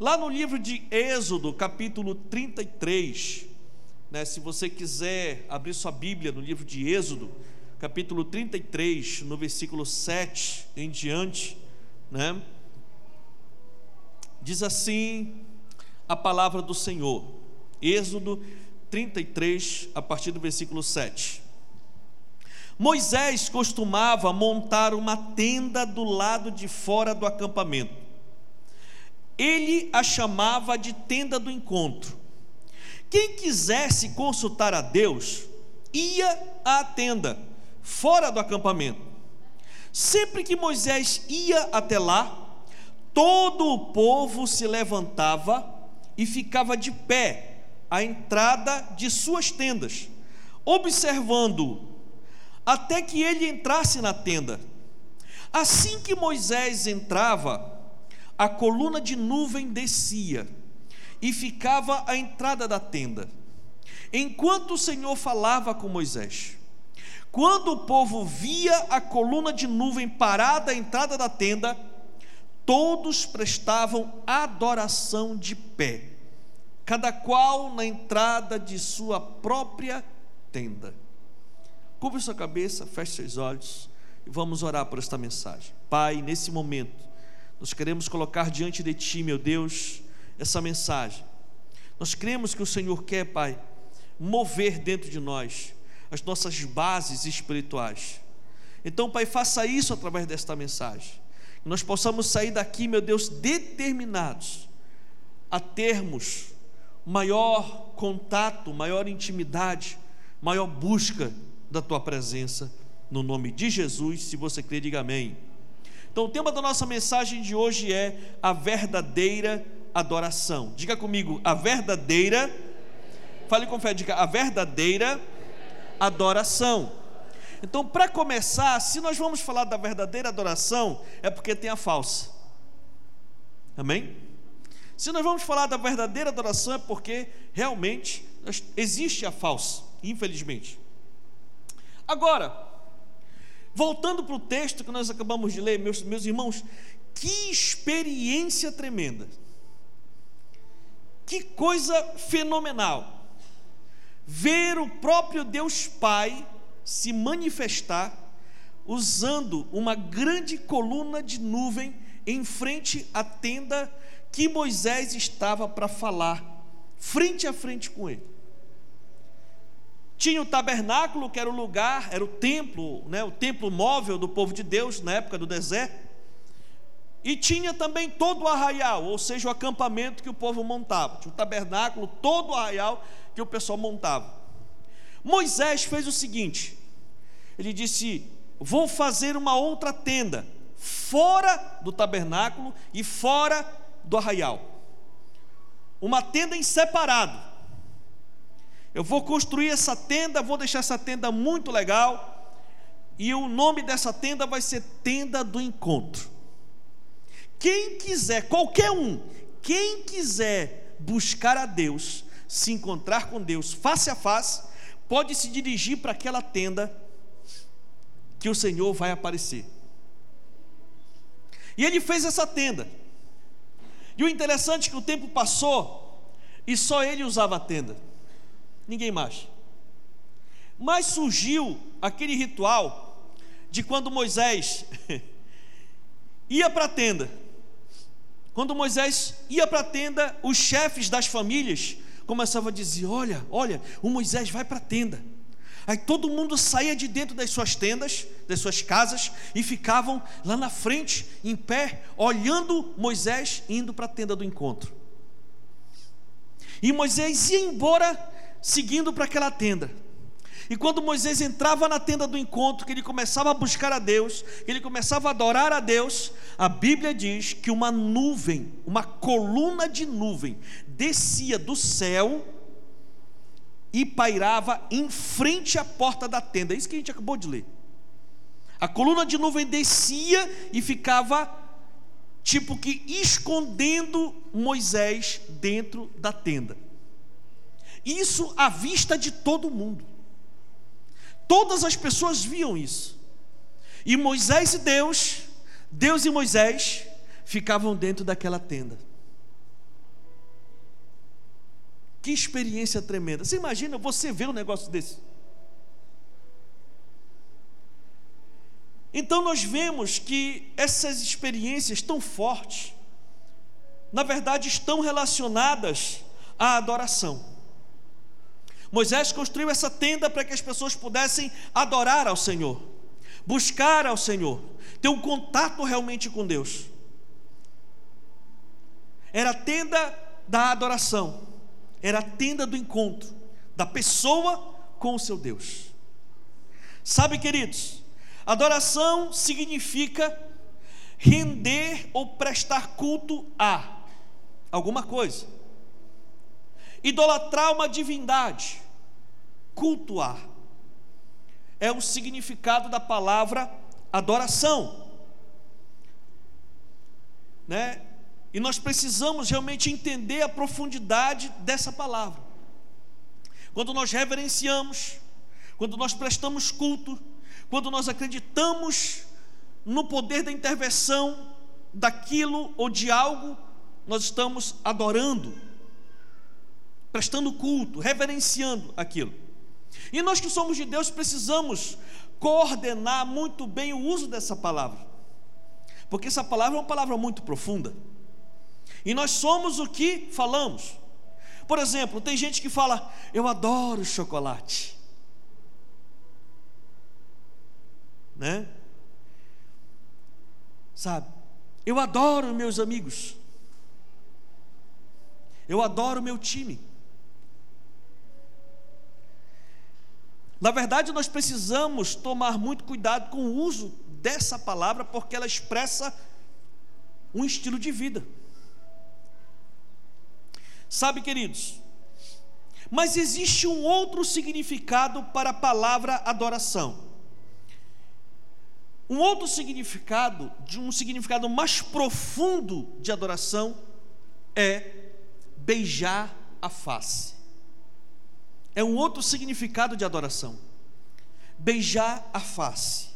Lá no livro de Êxodo, capítulo 33, né, se você quiser abrir sua Bíblia no livro de Êxodo, capítulo 33, no versículo 7 em diante, né, diz assim a palavra do Senhor. Êxodo 33, a partir do versículo 7. Moisés costumava montar uma tenda do lado de fora do acampamento. Ele a chamava de tenda do encontro. Quem quisesse consultar a Deus, ia à tenda, fora do acampamento. Sempre que Moisés ia até lá, todo o povo se levantava e ficava de pé à entrada de suas tendas, observando até que ele entrasse na tenda. Assim que Moisés entrava, a coluna de nuvem descia e ficava à entrada da tenda, enquanto o Senhor falava com Moisés. Quando o povo via a coluna de nuvem parada à entrada da tenda, todos prestavam adoração de pé, cada qual na entrada de sua própria tenda. Cubra sua cabeça, feche seus olhos e vamos orar por esta mensagem. Pai, nesse momento, nós queremos colocar diante de Ti, meu Deus, essa mensagem. Nós cremos que o Senhor quer, Pai, mover dentro de nós as nossas bases espirituais. Então, Pai, faça isso através desta mensagem. Que nós possamos sair daqui, meu Deus, determinados a termos maior contato, maior intimidade, maior busca da tua presença, no nome de Jesus. Se você crê, diga amém. Então, o tema da nossa mensagem de hoje é a verdadeira adoração. Diga comigo, a verdadeira. Fale com fé, diga a verdadeira adoração. Então, para começar, se nós vamos falar da verdadeira adoração, é porque tem a falsa. Amém? Se nós vamos falar da verdadeira adoração, é porque realmente existe a falsa, infelizmente. Agora, voltando para o texto que nós acabamos de ler, meus, meus irmãos, que experiência tremenda, que coisa fenomenal, ver o próprio Deus Pai se manifestar usando uma grande coluna de nuvem em frente à tenda que Moisés estava para falar, frente a frente com ele. Tinha o tabernáculo, que era o lugar, era o templo, né, o templo móvel do povo de Deus na época do deserto. E tinha também todo o arraial, ou seja, o acampamento que o povo montava. Tinha o tabernáculo, todo o arraial que o pessoal montava. Moisés fez o seguinte: ele disse: Vou fazer uma outra tenda, fora do tabernáculo e fora do arraial. Uma tenda em separado. Eu vou construir essa tenda, vou deixar essa tenda muito legal. E o nome dessa tenda vai ser Tenda do Encontro. Quem quiser, qualquer um, quem quiser buscar a Deus, se encontrar com Deus face a face, pode se dirigir para aquela tenda que o Senhor vai aparecer. E ele fez essa tenda. E o interessante é que o tempo passou e só ele usava a tenda ninguém mais. Mas surgiu aquele ritual de quando Moisés ia para a tenda. Quando Moisés ia para a tenda, os chefes das famílias começavam a dizer: Olha, olha, o Moisés vai para a tenda. Aí todo mundo saía de dentro das suas tendas, das suas casas, e ficavam lá na frente, em pé, olhando Moisés indo para a tenda do encontro. E Moisés ia embora seguindo para aquela tenda. E quando Moisés entrava na tenda do encontro, que ele começava a buscar a Deus, que ele começava a adorar a Deus, a Bíblia diz que uma nuvem, uma coluna de nuvem, descia do céu e pairava em frente à porta da tenda. É isso que a gente acabou de ler. A coluna de nuvem descia e ficava tipo que escondendo Moisés dentro da tenda. Isso à vista de todo mundo. Todas as pessoas viam isso. E Moisés e Deus, Deus e Moisés, ficavam dentro daquela tenda. Que experiência tremenda. Você imagina você ver um negócio desse? Então nós vemos que essas experiências tão fortes, na verdade, estão relacionadas à adoração. Moisés construiu essa tenda para que as pessoas pudessem adorar ao Senhor, buscar ao Senhor, ter um contato realmente com Deus. Era a tenda da adoração, era a tenda do encontro da pessoa com o seu Deus. Sabe, queridos, adoração significa render ou prestar culto a alguma coisa. Idolatrar uma divindade, cultuar, é o significado da palavra adoração. Né? E nós precisamos realmente entender a profundidade dessa palavra. Quando nós reverenciamos, quando nós prestamos culto, quando nós acreditamos no poder da intervenção daquilo ou de algo, nós estamos adorando, prestando culto, reverenciando aquilo. E nós que somos de Deus precisamos coordenar muito bem o uso dessa palavra, porque essa palavra é uma palavra muito profunda. E nós somos o que falamos. Por exemplo, tem gente que fala: Eu adoro chocolate. Né? Sabe? Eu adoro meus amigos. Eu adoro meu time. Na verdade, nós precisamos tomar muito cuidado com o uso dessa palavra, porque ela expressa um estilo de vida. Sabe, queridos, mas existe um outro significado para a palavra adoração. Um outro significado, de um significado mais profundo de adoração é beijar a face. É um outro significado de adoração. Beijar a face.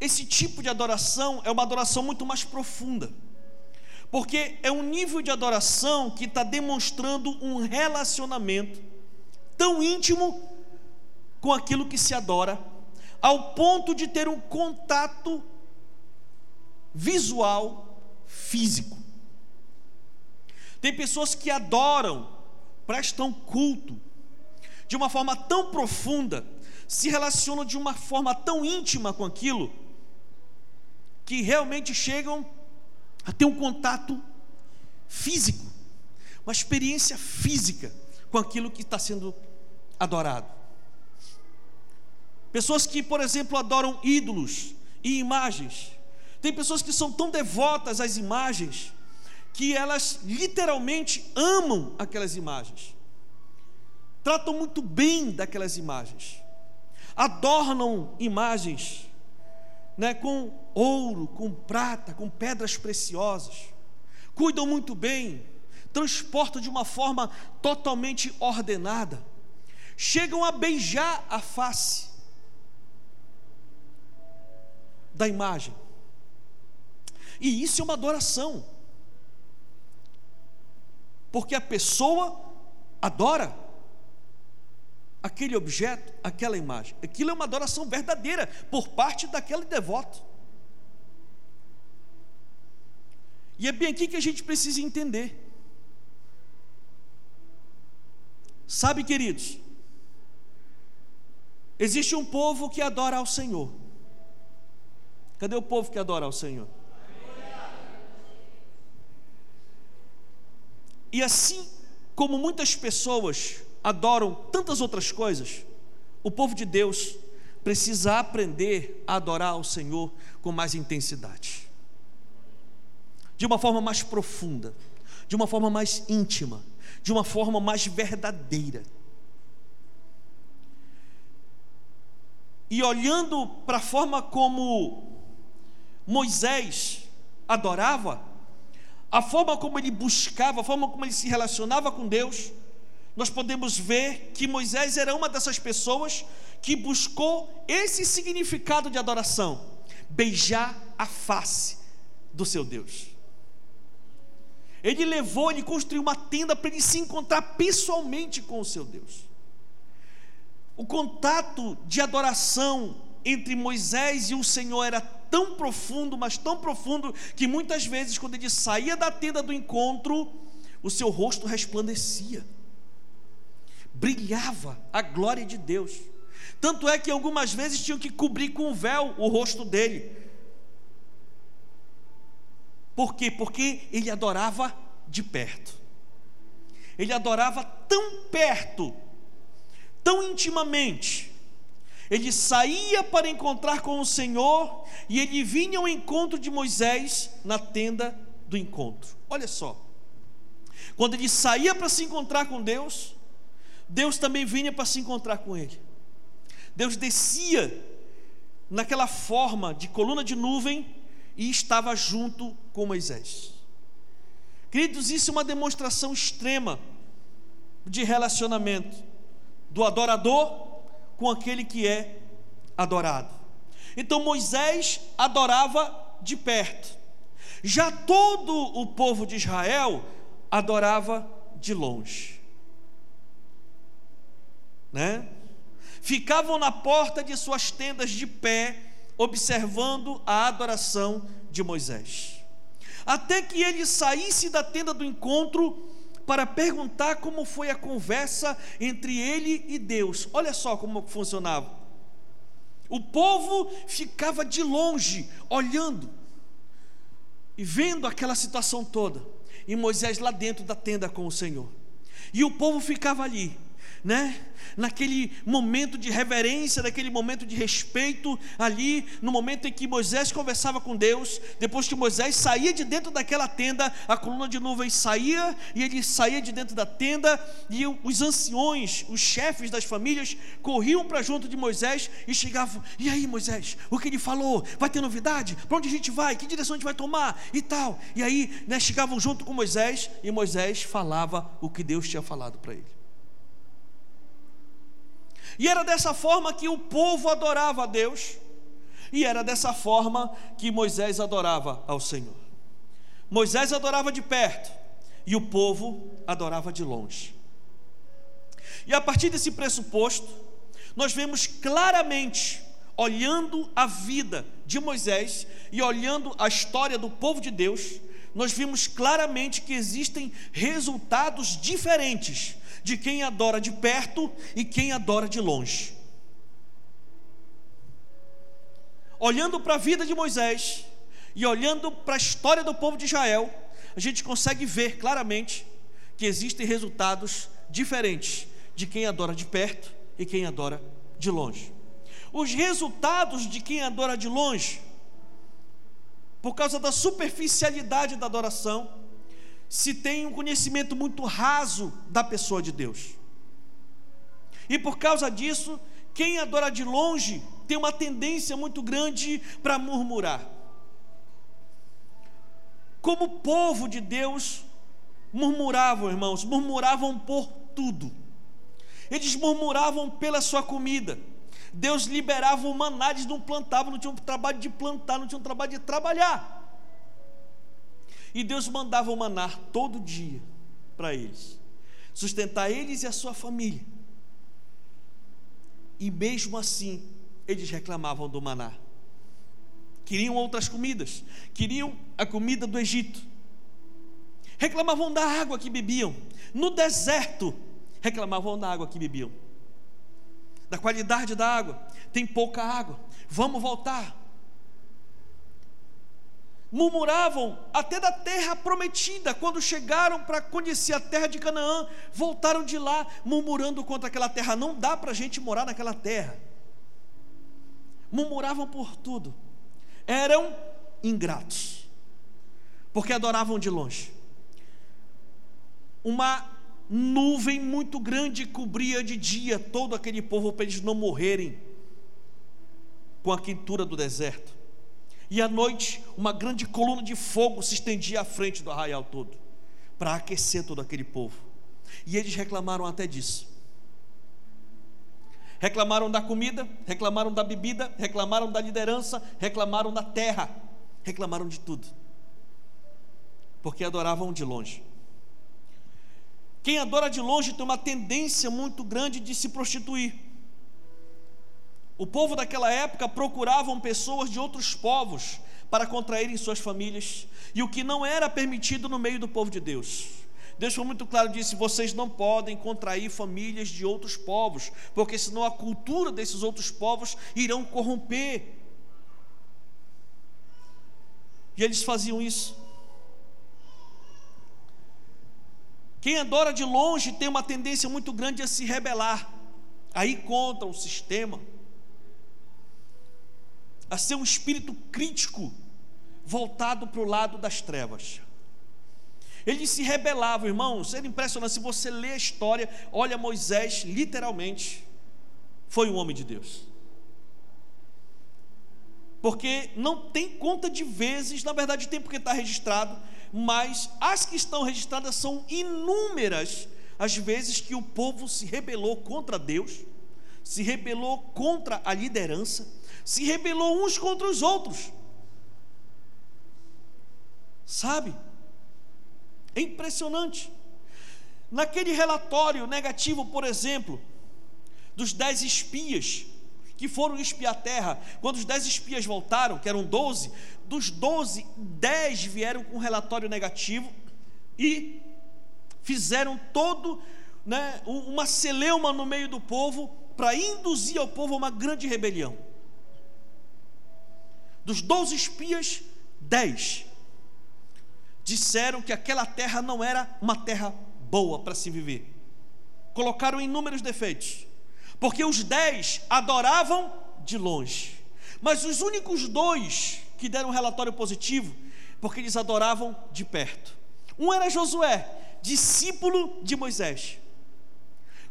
Esse tipo de adoração é uma adoração muito mais profunda porque é um nível de adoração que está demonstrando um relacionamento tão íntimo com aquilo que se adora, ao ponto de ter um contato visual, físico. Tem pessoas que adoram, prestam culto, de uma forma tão profunda, se relacionam de uma forma tão íntima com aquilo, que realmente chegam a ter um contato físico, uma experiência física com aquilo que está sendo adorado. Pessoas que, por exemplo, adoram ídolos e imagens. Tem pessoas que são tão devotas às imagens que elas literalmente amam aquelas imagens. Tratam muito bem daquelas imagens. Adornam imagens né, com ouro, com prata, com pedras preciosas, cuidam muito bem, transportam de uma forma totalmente ordenada, chegam a beijar a face da imagem. E isso é uma adoração. Porque a pessoa adora aquele objeto, aquela imagem. Aquilo é uma adoração verdadeira por parte daquele devoto. E é bem aqui que a gente precisa entender. Sabe, queridos, existe um povo que adora ao Senhor. Cadê o povo que adora ao Senhor? E assim como muitas pessoas adoram tantas outras coisas, o povo de Deus precisa aprender a adorar ao Senhor com mais intensidade, de uma forma mais profunda, de uma forma mais íntima, de uma forma mais verdadeira. E olhando para a forma como Moisés adorava, a forma como ele buscava, a forma como ele se relacionava com Deus, nós podemos ver que Moisés era uma dessas pessoas que buscou esse significado de adoração: beijar a face do seu Deus. Ele levou, ele construiu uma tenda para ele se encontrar pessoalmente com o seu Deus. O contato de adoração entre Moisés e o Senhor era tão profundo, mas tão profundo, que muitas vezes, quando ele saía da tenda do encontro, o seu rosto resplandecia, brilhava a glória de Deus. Tanto é que algumas vezes tinham que cobrir com um véu o rosto dele. Por quê? Porque ele adorava de perto. Ele adorava tão perto tão intimamente. Ele saía para encontrar com o Senhor e ele vinha ao encontro de Moisés na tenda do encontro. Olha só. Quando ele saía para se encontrar com Deus, Deus também vinha para se encontrar com ele. Deus descia naquela forma de coluna de nuvem e estava junto com Moisés. Queridos, isso é uma demonstração extrema de relacionamento do adorador com aquele que é adorado. Então Moisés adorava de perto, já todo o povo de Israel adorava de longe, né? Ficavam na porta de suas tendas de pé, observando a adoração de Moisés, até que ele saísse da tenda do encontro para perguntar como foi a conversa entre ele e Deus. Olha só como funcionava. O povo ficava de longe, olhando e vendo aquela situação toda. E Moisés lá dentro da tenda com o Senhor. E o povo ficava ali, né? naquele momento de reverência, naquele momento de respeito, ali, no momento em que Moisés conversava com Deus, depois que Moisés saía de dentro daquela tenda, a coluna de nuvem saía, e ele saía de dentro da tenda, e os anciões, os chefes das famílias, corriam para junto de Moisés e chegavam: E aí, Moisés, o que ele falou? Vai ter novidade? Para onde a gente vai? Que direção a gente vai tomar? E tal. E aí, né, chegavam junto com Moisés, e Moisés falava o que Deus tinha falado para ele. E era dessa forma que o povo adorava a Deus, e era dessa forma que Moisés adorava ao Senhor. Moisés adorava de perto, e o povo adorava de longe. E a partir desse pressuposto, nós vemos claramente, olhando a vida de Moisés e olhando a história do povo de Deus, nós vimos claramente que existem resultados diferentes de quem adora de perto e quem adora de longe. Olhando para a vida de Moisés e olhando para a história do povo de Israel, a gente consegue ver claramente que existem resultados diferentes de quem adora de perto e quem adora de longe. Os resultados de quem adora de longe, por causa da superficialidade da adoração, se tem um conhecimento muito raso da pessoa de Deus. E por causa disso, quem adora de longe tem uma tendência muito grande para murmurar. Como povo de Deus, murmuravam, irmãos, murmuravam por tudo. Eles murmuravam pela sua comida. Deus liberava o maná, eles não plantavam, não tinham trabalho de plantar, não tinham trabalho de trabalhar. E Deus mandava o maná todo dia para eles, sustentar eles e a sua família. E mesmo assim, eles reclamavam do maná. Queriam outras comidas, queriam a comida do Egito. Reclamavam da água que bebiam. No deserto, reclamavam da água que bebiam. Da qualidade da água. Tem pouca água. Vamos voltar murmuravam até da terra prometida, quando chegaram para conhecer a terra de Canaã, voltaram de lá murmurando contra aquela terra. Não dá para a gente morar naquela terra. Murmuravam por tudo, eram ingratos, porque adoravam de longe. Uma nuvem muito grande cobria de dia todo aquele povo para eles não morrerem com a quentura do deserto e à noite uma grande coluna de fogo se estendia à frente do arraial todo, para aquecer todo aquele povo. E eles reclamaram até disso. Reclamaram da comida, reclamaram da bebida, reclamaram da liderança, reclamaram da terra, reclamaram de tudo. porque adoravam de longe. Quem adora de longe tem uma tendência muito grande de se prostituir. O povo daquela época procuravam pessoas de outros povos para contraírem suas famílias, e o que não era permitido no meio do povo de Deus. Deus foi muito claro disse: vocês não podem contrair famílias de outros povos, porque senão a cultura desses outros povos irão corromper. E eles faziam isso. Quem adora de longe tem uma tendência muito grande a se rebelar, a ir contra o sistema, a ser um espírito crítico voltado para o lado das trevas. Eles se rebelavam, irmãos, era impressionante. Se você lê a história, olha Moisés, literalmente, foi um homem de Deus. Porque não tem conta de vezes, na verdade tem porque está registrado, mas as que estão registradas são inúmeras as vezes que o povo se rebelou contra Deus, se rebelou contra a liderança, se rebelou uns contra os outros. Sabe? É impressionante. Naquele relatório negativo, por exemplo, dos dez espias que foram espiar a terra, quando os dez espias voltaram, que eram doze, dos 12, 10 vieram com relatório negativo e fizeram todo né, uma celeuma no meio do povo para induzir ao povo a uma grande rebelião. Dos 12 espias, 10 disseram que aquela terra não era uma terra boa para se viver. Colocaram inúmeros defeitos, porque os 10 adoravam de longe, mas os únicos dois que deram um relatório positivo, porque eles adoravam de perto. Um era Josué, discípulo de Moisés.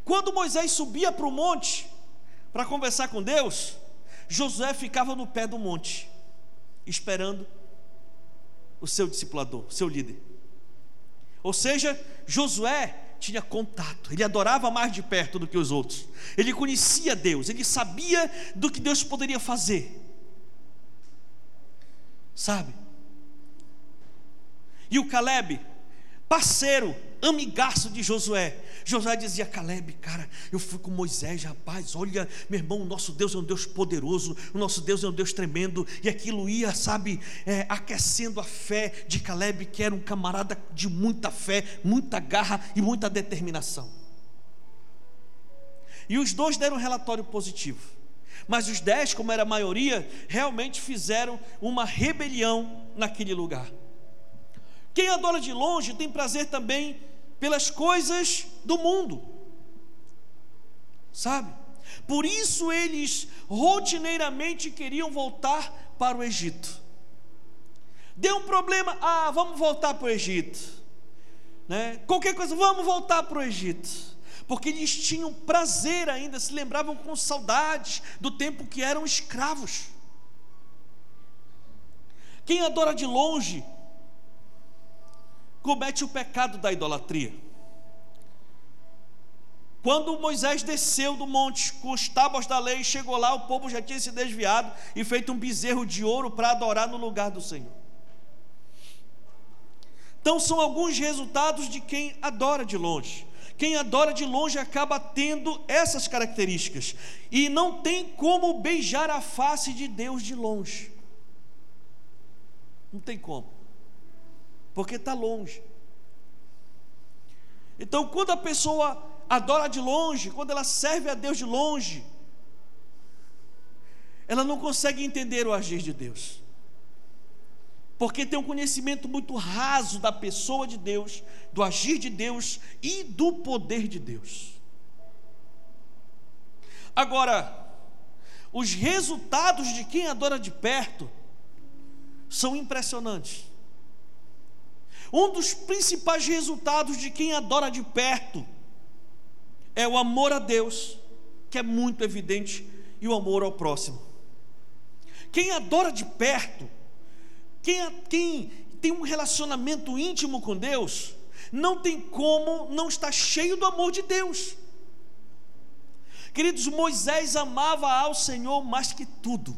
Quando Moisés subia para o monte para conversar com Deus, Josué ficava no pé do monte, esperando o seu discipulador, seu líder. Ou seja, Josué tinha contato, ele adorava mais de perto do que os outros, ele conhecia Deus, ele sabia do que Deus poderia fazer sabe? E o Caleb, parceiro, amigaço de Josué. Josué dizia: Caleb, cara, eu fui com Moisés, rapaz. Olha, meu irmão, o nosso Deus é um Deus poderoso, o nosso Deus é um Deus tremendo. E aquilo ia, sabe, é, aquecendo a fé de Caleb, que era um camarada de muita fé, muita garra e muita determinação. E os dois deram um relatório positivo. Mas os dez, como era a maioria, realmente fizeram uma rebelião naquele lugar. Quem adora de longe tem prazer também pelas coisas do mundo, sabe? Por isso eles rotineiramente queriam voltar para o Egito. Deu um problema, ah, vamos voltar para o Egito. Né? Qualquer coisa, vamos voltar para o Egito porque eles tinham prazer ainda, se lembravam com saudades do tempo que eram escravos. Quem adora de longe comete o pecado da idolatria. Quando Moisés desceu do monte com os tábuas da lei, chegou lá, o povo já tinha se desviado e feito um bezerro de ouro para adorar no lugar do Senhor. Então, são alguns resultados de quem adora de longe. Quem adora de longe acaba tendo essas características e não tem como beijar a face de Deus de longe. Não tem como, porque está longe. Então, quando a pessoa adora de longe, quando ela serve a Deus de longe, ela não consegue entender o agir de Deus porque tem um conhecimento muito raso da pessoa de Deus, do agir de Deus e do poder de Deus. Agora, os resultados de quem adora de perto são impressionantes. Um dos principais resultados de quem adora de perto é o amor a Deus, que é muito evidente, e o amor ao próximo. Quem adora de perto quem, quem tem um relacionamento íntimo com Deus, não tem como não estar cheio do amor de Deus. Queridos, Moisés amava ao Senhor mais que tudo.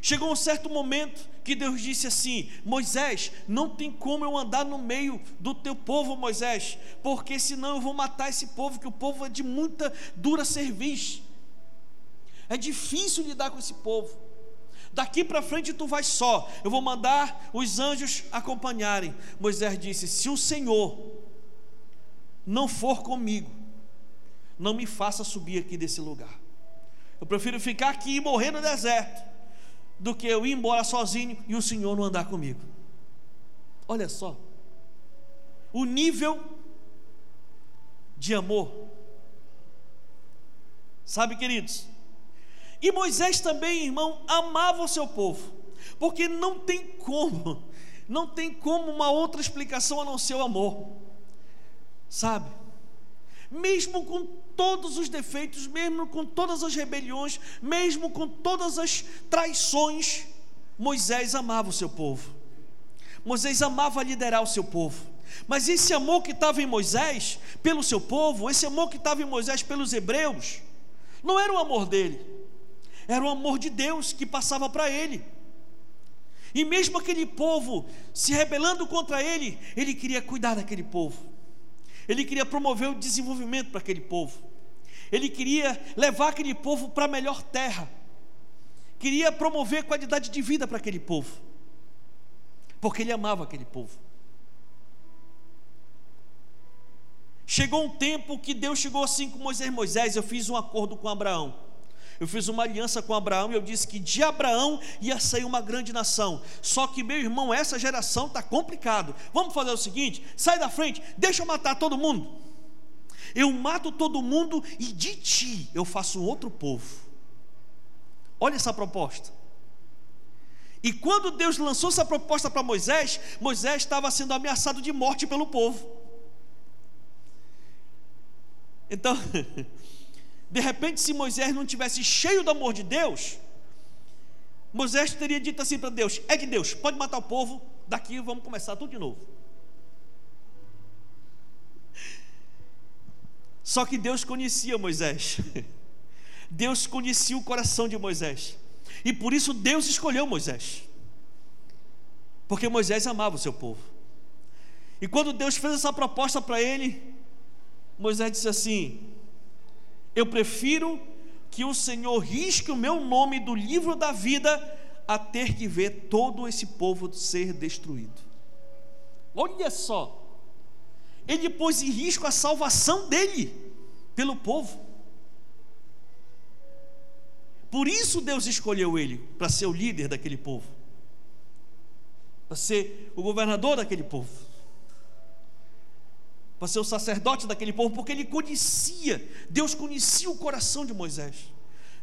Chegou um certo momento que Deus disse assim: Moisés, não tem como eu andar no meio do teu povo, Moisés, porque senão eu vou matar esse povo, que o povo é de muita dura serviço. É difícil lidar com esse povo. Daqui para frente tu vais só. Eu vou mandar os anjos acompanharem. Moisés disse: Se o Senhor não for comigo, não me faça subir aqui desse lugar. Eu prefiro ficar aqui e morrer no deserto do que eu ir embora sozinho e o Senhor não andar comigo. Olha só, o nível de amor. Sabe, queridos? E Moisés também, irmão, amava o seu povo, porque não tem como, não tem como uma outra explicação a não ser o amor. Sabe? Mesmo com todos os defeitos, mesmo com todas as rebeliões, mesmo com todas as traições, Moisés amava o seu povo. Moisés amava liderar o seu povo. Mas esse amor que estava em Moisés pelo seu povo, esse amor que estava em Moisés pelos hebreus, não era o amor dele, era o amor de Deus que passava para ele. E mesmo aquele povo se rebelando contra ele, ele queria cuidar daquele povo. Ele queria promover o desenvolvimento para aquele povo. Ele queria levar aquele povo para a melhor terra. Queria promover qualidade de vida para aquele povo. Porque ele amava aquele povo. Chegou um tempo que Deus chegou assim com Moisés: Moisés, eu fiz um acordo com Abraão. Eu fiz uma aliança com Abraão e eu disse que de Abraão ia sair uma grande nação. Só que, meu irmão, essa geração está complicado. Vamos fazer o seguinte: sai da frente, deixa eu matar todo mundo. Eu mato todo mundo e de ti eu faço um outro povo. Olha essa proposta. E quando Deus lançou essa proposta para Moisés, Moisés estava sendo ameaçado de morte pelo povo. Então, De repente, se Moisés não tivesse cheio do amor de Deus, Moisés teria dito assim para Deus: É de Deus, pode matar o povo, daqui vamos começar tudo de novo. Só que Deus conhecia Moisés, Deus conhecia o coração de Moisés, e por isso Deus escolheu Moisés, porque Moisés amava o seu povo. E quando Deus fez essa proposta para ele, Moisés disse assim: eu prefiro que o Senhor risque o meu nome do livro da vida a ter que ver todo esse povo ser destruído. Olha só, ele pôs em risco a salvação dele pelo povo. Por isso Deus escolheu ele para ser o líder daquele povo, para ser o governador daquele povo para ser o sacerdote daquele povo, porque ele conhecia, Deus conhecia o coração de Moisés.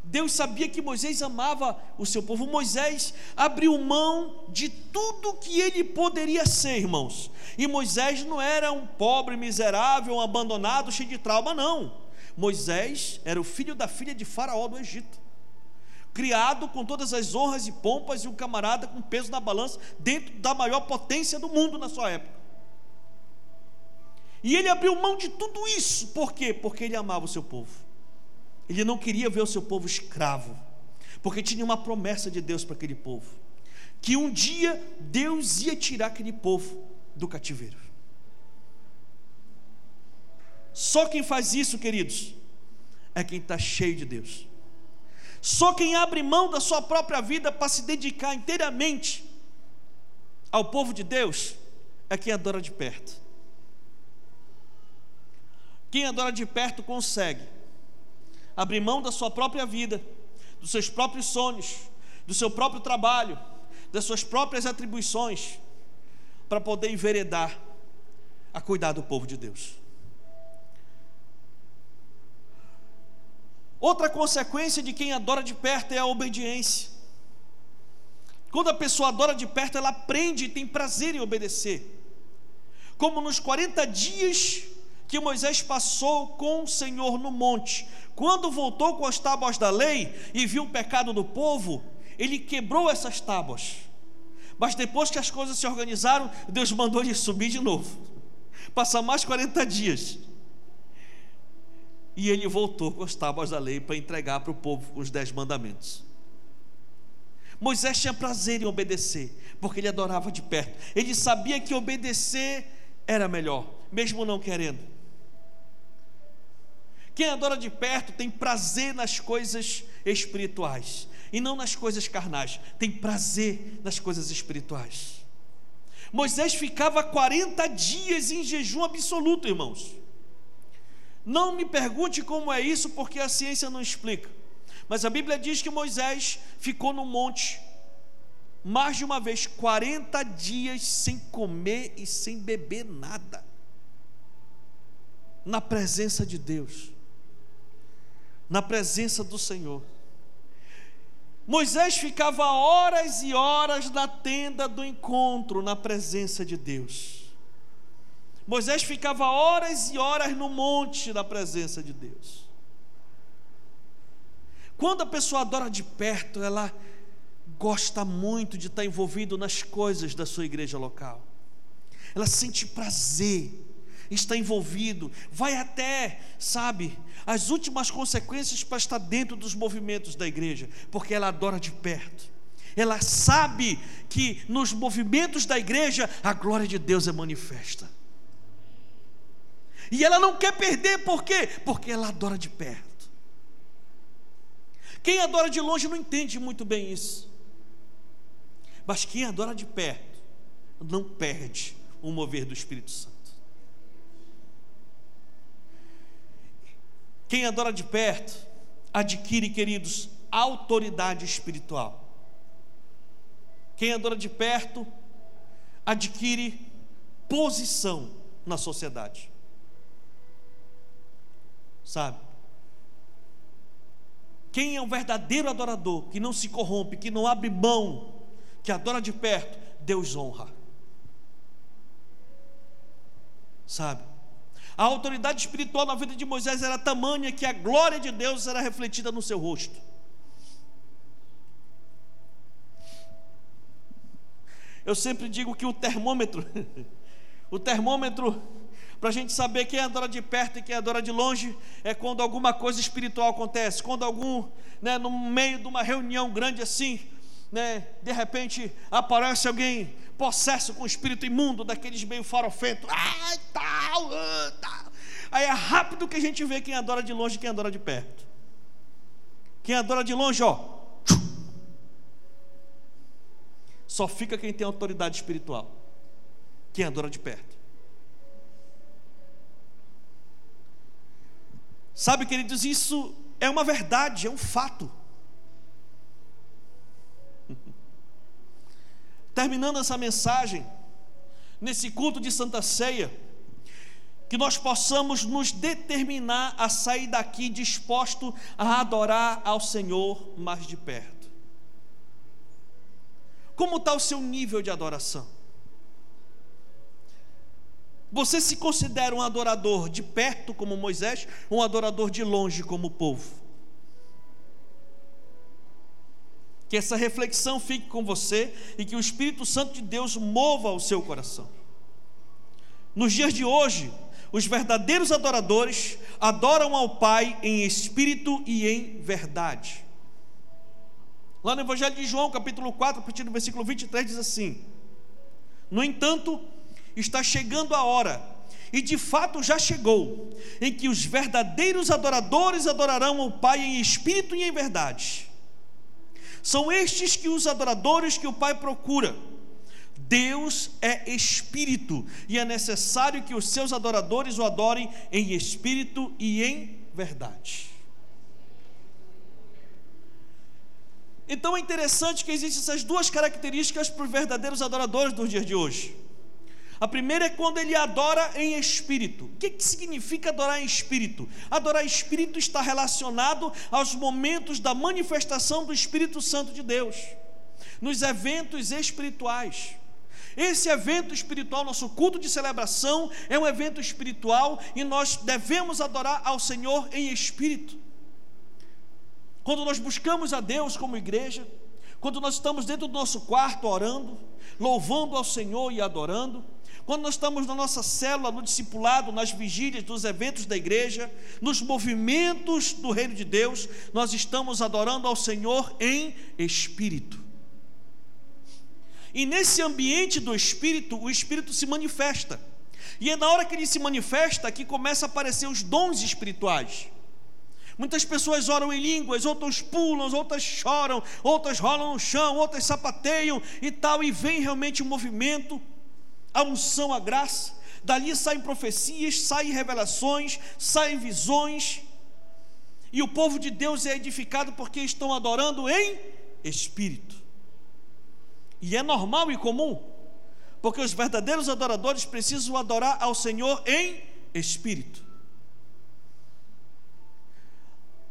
Deus sabia que Moisés amava o seu povo. Moisés abriu mão de tudo que ele poderia ser, irmãos. E Moisés não era um pobre, miserável, um abandonado, cheio de trauma, não. Moisés era o filho da filha de Faraó do Egito. Criado com todas as honras e pompas, e um camarada com peso na balança, dentro da maior potência do mundo na sua época. E ele abriu mão de tudo isso, por quê? Porque ele amava o seu povo. Ele não queria ver o seu povo escravo, porque tinha uma promessa de Deus para aquele povo, que um dia Deus ia tirar aquele povo do cativeiro. Só quem faz isso, queridos, é quem está cheio de Deus. Só quem abre mão da sua própria vida para se dedicar inteiramente ao povo de Deus é quem adora de perto. Quem adora de perto consegue abrir mão da sua própria vida, dos seus próprios sonhos, do seu próprio trabalho, das suas próprias atribuições, para poder enveredar a cuidar do povo de Deus. Outra consequência de quem adora de perto é a obediência. Quando a pessoa adora de perto, ela aprende e tem prazer em obedecer. Como nos 40 dias que Moisés passou com o Senhor no monte. Quando voltou com as tábuas da lei e viu o pecado do povo, ele quebrou essas tábuas. Mas depois que as coisas se organizaram, Deus mandou ele subir de novo. Passar mais 40 dias. E ele voltou com as tábuas da lei para entregar para o povo os dez mandamentos. Moisés tinha prazer em obedecer, porque ele adorava de perto. Ele sabia que obedecer era melhor, mesmo não querendo. Quem adora de perto tem prazer nas coisas espirituais e não nas coisas carnais, tem prazer nas coisas espirituais. Moisés ficava 40 dias em jejum absoluto, irmãos. Não me pergunte como é isso, porque a ciência não explica. Mas a Bíblia diz que Moisés ficou no monte mais de uma vez, 40 dias sem comer e sem beber nada, na presença de Deus, na presença do Senhor. Moisés ficava horas e horas na tenda do encontro, na presença de Deus. Moisés ficava horas e horas no monte, na presença de Deus. Quando a pessoa adora de perto, ela gosta muito de estar envolvido nas coisas da sua igreja local. Ela sente prazer está envolvido, vai até, sabe, as últimas consequências para estar dentro dos movimentos da igreja, porque ela adora de perto. Ela sabe que nos movimentos da igreja a glória de Deus é manifesta. E ela não quer perder, por quê? Porque ela adora de perto. Quem adora de longe não entende muito bem isso. Mas quem adora de perto não perde o mover do Espírito Santo. Quem adora de perto adquire, queridos, autoridade espiritual. Quem adora de perto adquire posição na sociedade. Sabe? Quem é um verdadeiro adorador, que não se corrompe, que não abre mão que adora de perto, Deus honra. Sabe? A autoridade espiritual na vida de Moisés era tamanha que a glória de Deus era refletida no seu rosto. Eu sempre digo que o termômetro, o termômetro, para a gente saber quem adora de perto e quem adora de longe, é quando alguma coisa espiritual acontece, quando algum, né, no meio de uma reunião grande assim, né, de repente aparece alguém possesso com espírito imundo, daqueles meio farofento, ai, tal, ah, tal. Aí é rápido que a gente vê quem adora de longe e quem adora de perto. Quem adora de longe, ó, só fica quem tem autoridade espiritual. Quem adora de perto. Sabe, queridos, isso é uma verdade, é um fato. Terminando essa mensagem, nesse culto de Santa Ceia, que nós possamos nos determinar a sair daqui disposto a adorar ao Senhor mais de perto. Como está o seu nível de adoração? Você se considera um adorador de perto, como Moisés, ou um adorador de longe, como o povo? Que essa reflexão fique com você e que o Espírito Santo de Deus mova o seu coração. Nos dias de hoje, os verdadeiros adoradores adoram ao Pai em espírito e em verdade. Lá no Evangelho de João, capítulo 4, a partir do versículo 23, diz assim: No entanto, está chegando a hora, e de fato já chegou, em que os verdadeiros adoradores adorarão ao Pai em espírito e em verdade são estes que os adoradores que o Pai procura. Deus é espírito e é necessário que os seus adoradores o adorem em espírito e em verdade. Então é interessante que existem essas duas características para os verdadeiros adoradores dos dias de hoje. A primeira é quando ele adora em espírito. O que, que significa adorar em espírito? Adorar em espírito está relacionado aos momentos da manifestação do Espírito Santo de Deus, nos eventos espirituais. Esse evento espiritual, nosso culto de celebração, é um evento espiritual e nós devemos adorar ao Senhor em espírito. Quando nós buscamos a Deus como igreja, quando nós estamos dentro do nosso quarto orando, louvando ao Senhor e adorando, quando nós estamos na nossa célula, no discipulado, nas vigílias, nos eventos da igreja, nos movimentos do reino de Deus, nós estamos adorando ao Senhor em espírito. E nesse ambiente do Espírito, o Espírito se manifesta. E é na hora que ele se manifesta que começa a aparecer os dons espirituais. Muitas pessoas oram em línguas, outras pulam, outras choram, outras rolam no chão, outras sapateiam e tal, e vem realmente o um movimento, a unção, a graça. Dali saem profecias, saem revelações, saem visões. E o povo de Deus é edificado porque estão adorando em espírito. E é normal e comum, porque os verdadeiros adoradores precisam adorar ao Senhor em espírito.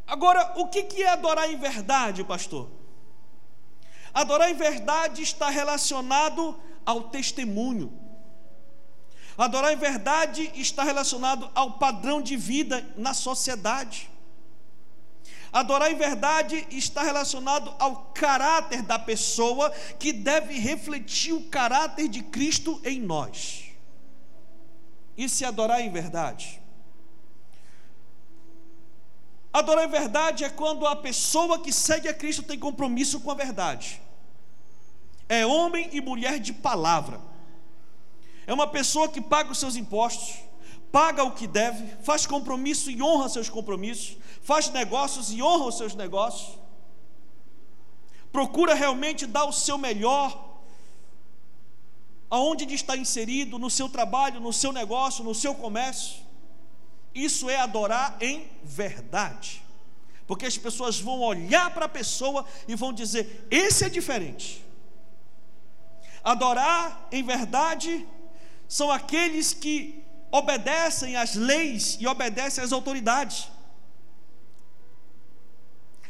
Agora, o que é adorar em verdade, pastor? Adorar em verdade está relacionado ao testemunho. Adorar em verdade está relacionado ao padrão de vida na sociedade. Adorar em verdade está relacionado ao caráter da pessoa que deve refletir o caráter de Cristo em nós. Isso é adorar em verdade. Adorar em verdade é quando a pessoa que segue a Cristo tem compromisso com a verdade. É homem e mulher de palavra. É uma pessoa que paga os seus impostos, paga o que deve, faz compromisso e honra seus compromissos, faz negócios e honra os seus negócios, procura realmente dar o seu melhor, aonde ele está inserido, no seu trabalho, no seu negócio, no seu comércio. Isso é adorar em verdade. Porque as pessoas vão olhar para a pessoa e vão dizer: esse é diferente. Adorar em verdade são aqueles que obedecem às leis e obedecem às autoridades.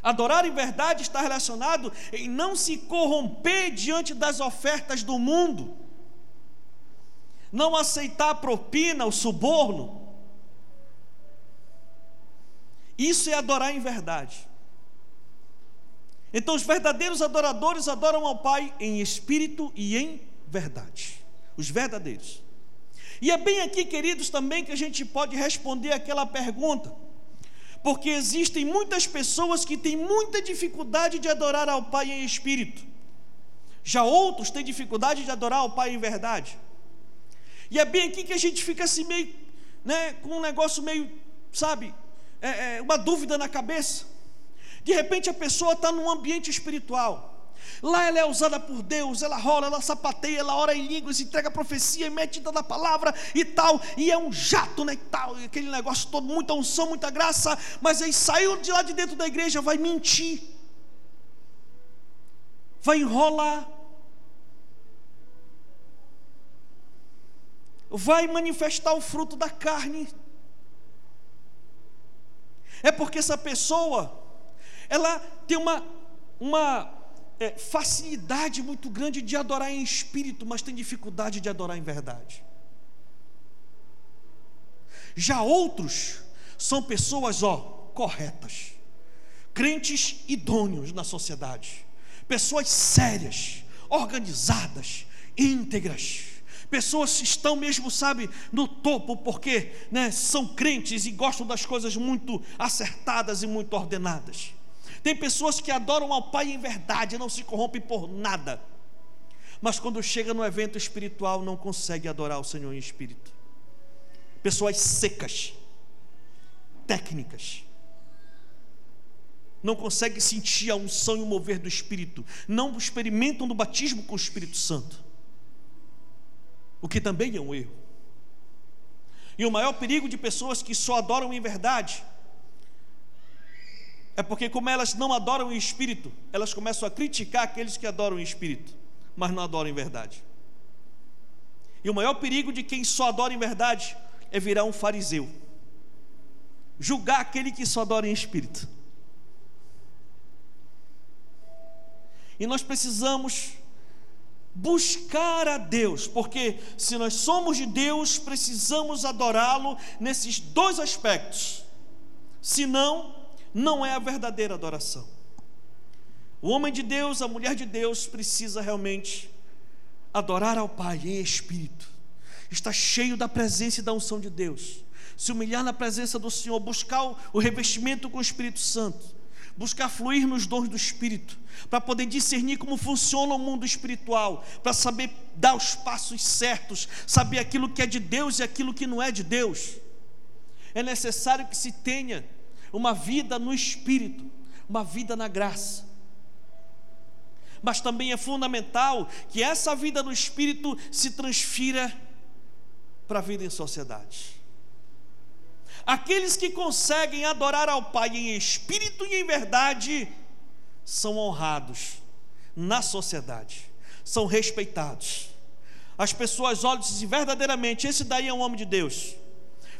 Adorar em verdade está relacionado em não se corromper diante das ofertas do mundo, não aceitar a propina, o suborno. Isso é adorar em verdade. Então, os verdadeiros adoradores adoram ao Pai em espírito e em verdade. Os verdadeiros. E é bem aqui, queridos, também que a gente pode responder aquela pergunta porque existem muitas pessoas que têm muita dificuldade de adorar ao Pai em espírito. Já outros têm dificuldade de adorar ao Pai em verdade. E é bem aqui que a gente fica assim meio, né, com um negócio meio, sabe, é, é, uma dúvida na cabeça. De repente a pessoa está num ambiente espiritual. Lá ela é usada por Deus, ela rola, ela sapateia, ela ora em línguas, entrega profecia, mete da palavra e tal, e é um jato, né, e tal, e aquele negócio todo, muita unção, muita graça, mas aí saiu de lá de dentro da igreja, vai mentir, vai enrolar, vai manifestar o fruto da carne. É porque essa pessoa, ela tem uma, uma é, facilidade muito grande de adorar em espírito, mas tem dificuldade de adorar em verdade. Já outros são pessoas, ó, corretas, crentes idôneos na sociedade, pessoas sérias, organizadas, íntegras, pessoas estão mesmo, sabe, no topo, porque né, são crentes e gostam das coisas muito acertadas e muito ordenadas. Tem pessoas que adoram ao Pai em verdade, não se corrompem por nada. Mas quando chega no evento espiritual, não consegue adorar o Senhor em espírito. Pessoas secas, técnicas, não conseguem sentir a unção e o mover do Espírito, não experimentam do batismo com o Espírito Santo, o que também é um erro. E o maior perigo de pessoas que só adoram em verdade é porque, como elas não adoram o Espírito, elas começam a criticar aqueles que adoram o Espírito, mas não adoram em verdade. E o maior perigo de quem só adora em verdade é virar um fariseu, julgar aquele que só adora em espírito. E nós precisamos buscar a Deus, porque se nós somos de Deus, precisamos adorá-lo nesses dois aspectos. Senão, não é a verdadeira adoração. O homem de Deus, a mulher de Deus, precisa realmente adorar ao Pai em espírito, estar cheio da presença e da unção de Deus, se humilhar na presença do Senhor, buscar o revestimento com o Espírito Santo, buscar fluir nos dons do Espírito, para poder discernir como funciona o mundo espiritual, para saber dar os passos certos, saber aquilo que é de Deus e aquilo que não é de Deus. É necessário que se tenha uma vida no Espírito, uma vida na graça. Mas também é fundamental que essa vida no Espírito se transfira para a vida em sociedade. Aqueles que conseguem adorar ao Pai em espírito e em verdade são honrados na sociedade, são respeitados. As pessoas olham e dizem verdadeiramente: esse daí é um homem de Deus,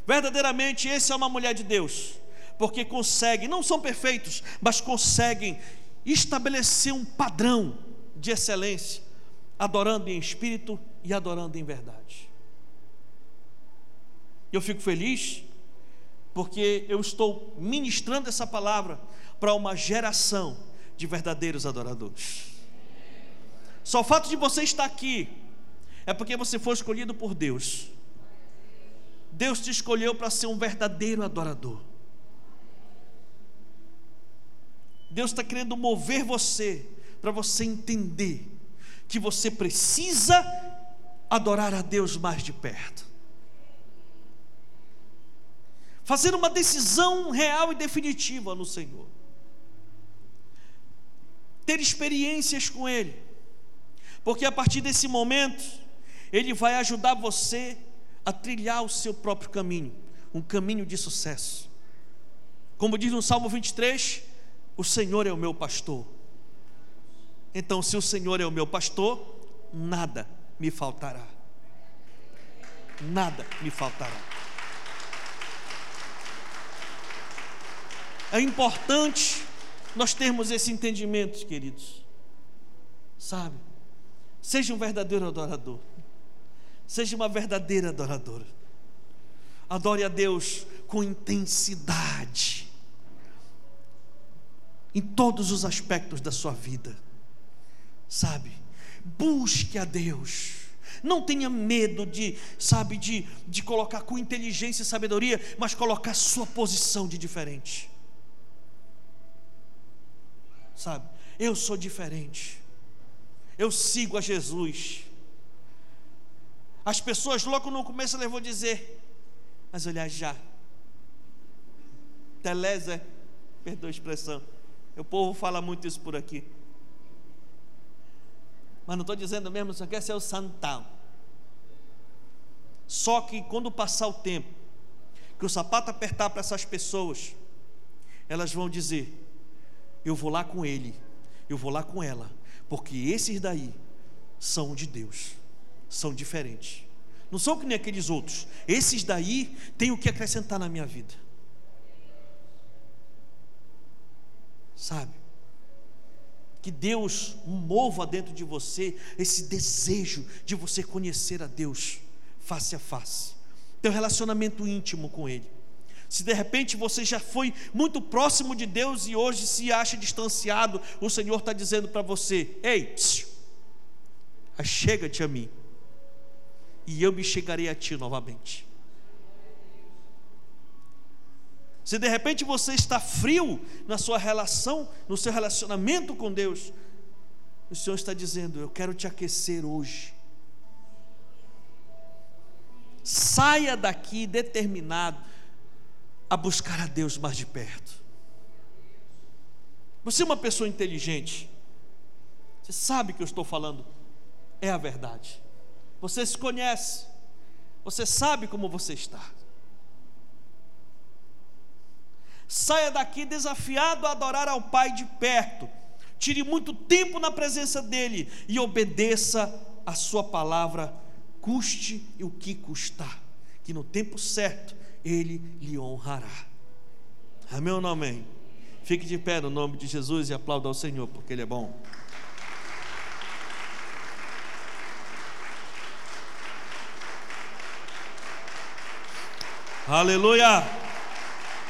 verdadeiramente esse é uma mulher de Deus, porque conseguem, não são perfeitos, mas conseguem estabelecer um padrão de excelência, adorando em espírito e adorando em verdade. Eu fico feliz porque eu estou ministrando essa palavra para uma geração de verdadeiros adoradores. Só o fato de você estar aqui é porque você foi escolhido por Deus. Deus te escolheu para ser um verdadeiro adorador. Deus está querendo mover você para você entender que você precisa adorar a Deus mais de perto. Fazer uma decisão real e definitiva no Senhor, ter experiências com Ele, porque a partir desse momento, Ele vai ajudar você a trilhar o seu próprio caminho, um caminho de sucesso. Como diz no Salmo 23, o Senhor é o meu pastor. Então, se o Senhor é o meu pastor, nada me faltará. Nada me faltará. É importante nós termos esse entendimento, queridos. Sabe? Seja um verdadeiro adorador. Seja uma verdadeira adoradora. Adore a Deus com intensidade. Em todos os aspectos da sua vida. Sabe? Busque a Deus. Não tenha medo de, sabe, de, de colocar com inteligência e sabedoria, mas colocar sua posição de diferente sabe? Eu sou diferente. Eu sigo a Jesus. As pessoas logo no começo elas vão dizer, mas olha já. Teleza, perdoa a expressão. O povo fala muito isso por aqui. Mas não estou dizendo mesmo, só quer ser o santão. Só que quando passar o tempo, que o sapato apertar para essas pessoas, elas vão dizer: eu vou lá com ele, eu vou lá com ela, porque esses daí são de Deus, são diferentes. Não são que nem aqueles outros. Esses daí têm o que acrescentar na minha vida. Sabe? Que Deus mova dentro de você esse desejo de você conhecer a Deus face a face. Ter um relacionamento íntimo com Ele. Se de repente você já foi muito próximo de Deus e hoje se acha distanciado, o Senhor está dizendo para você: Ei, chega-te a mim, e eu me chegarei a ti novamente. Se de repente você está frio na sua relação, no seu relacionamento com Deus, o Senhor está dizendo: Eu quero te aquecer hoje. Saia daqui determinado a buscar a Deus mais de perto. Você é uma pessoa inteligente. Você sabe que eu estou falando é a verdade. Você se conhece. Você sabe como você está. Saia daqui desafiado a adorar ao Pai de perto. Tire muito tempo na presença dEle e obedeça a Sua palavra, custe o que custar, que no tempo certo ele lhe honrará. Amém ou não amém? Fique de pé no nome de Jesus e aplauda ao Senhor, porque Ele é bom. Aleluia!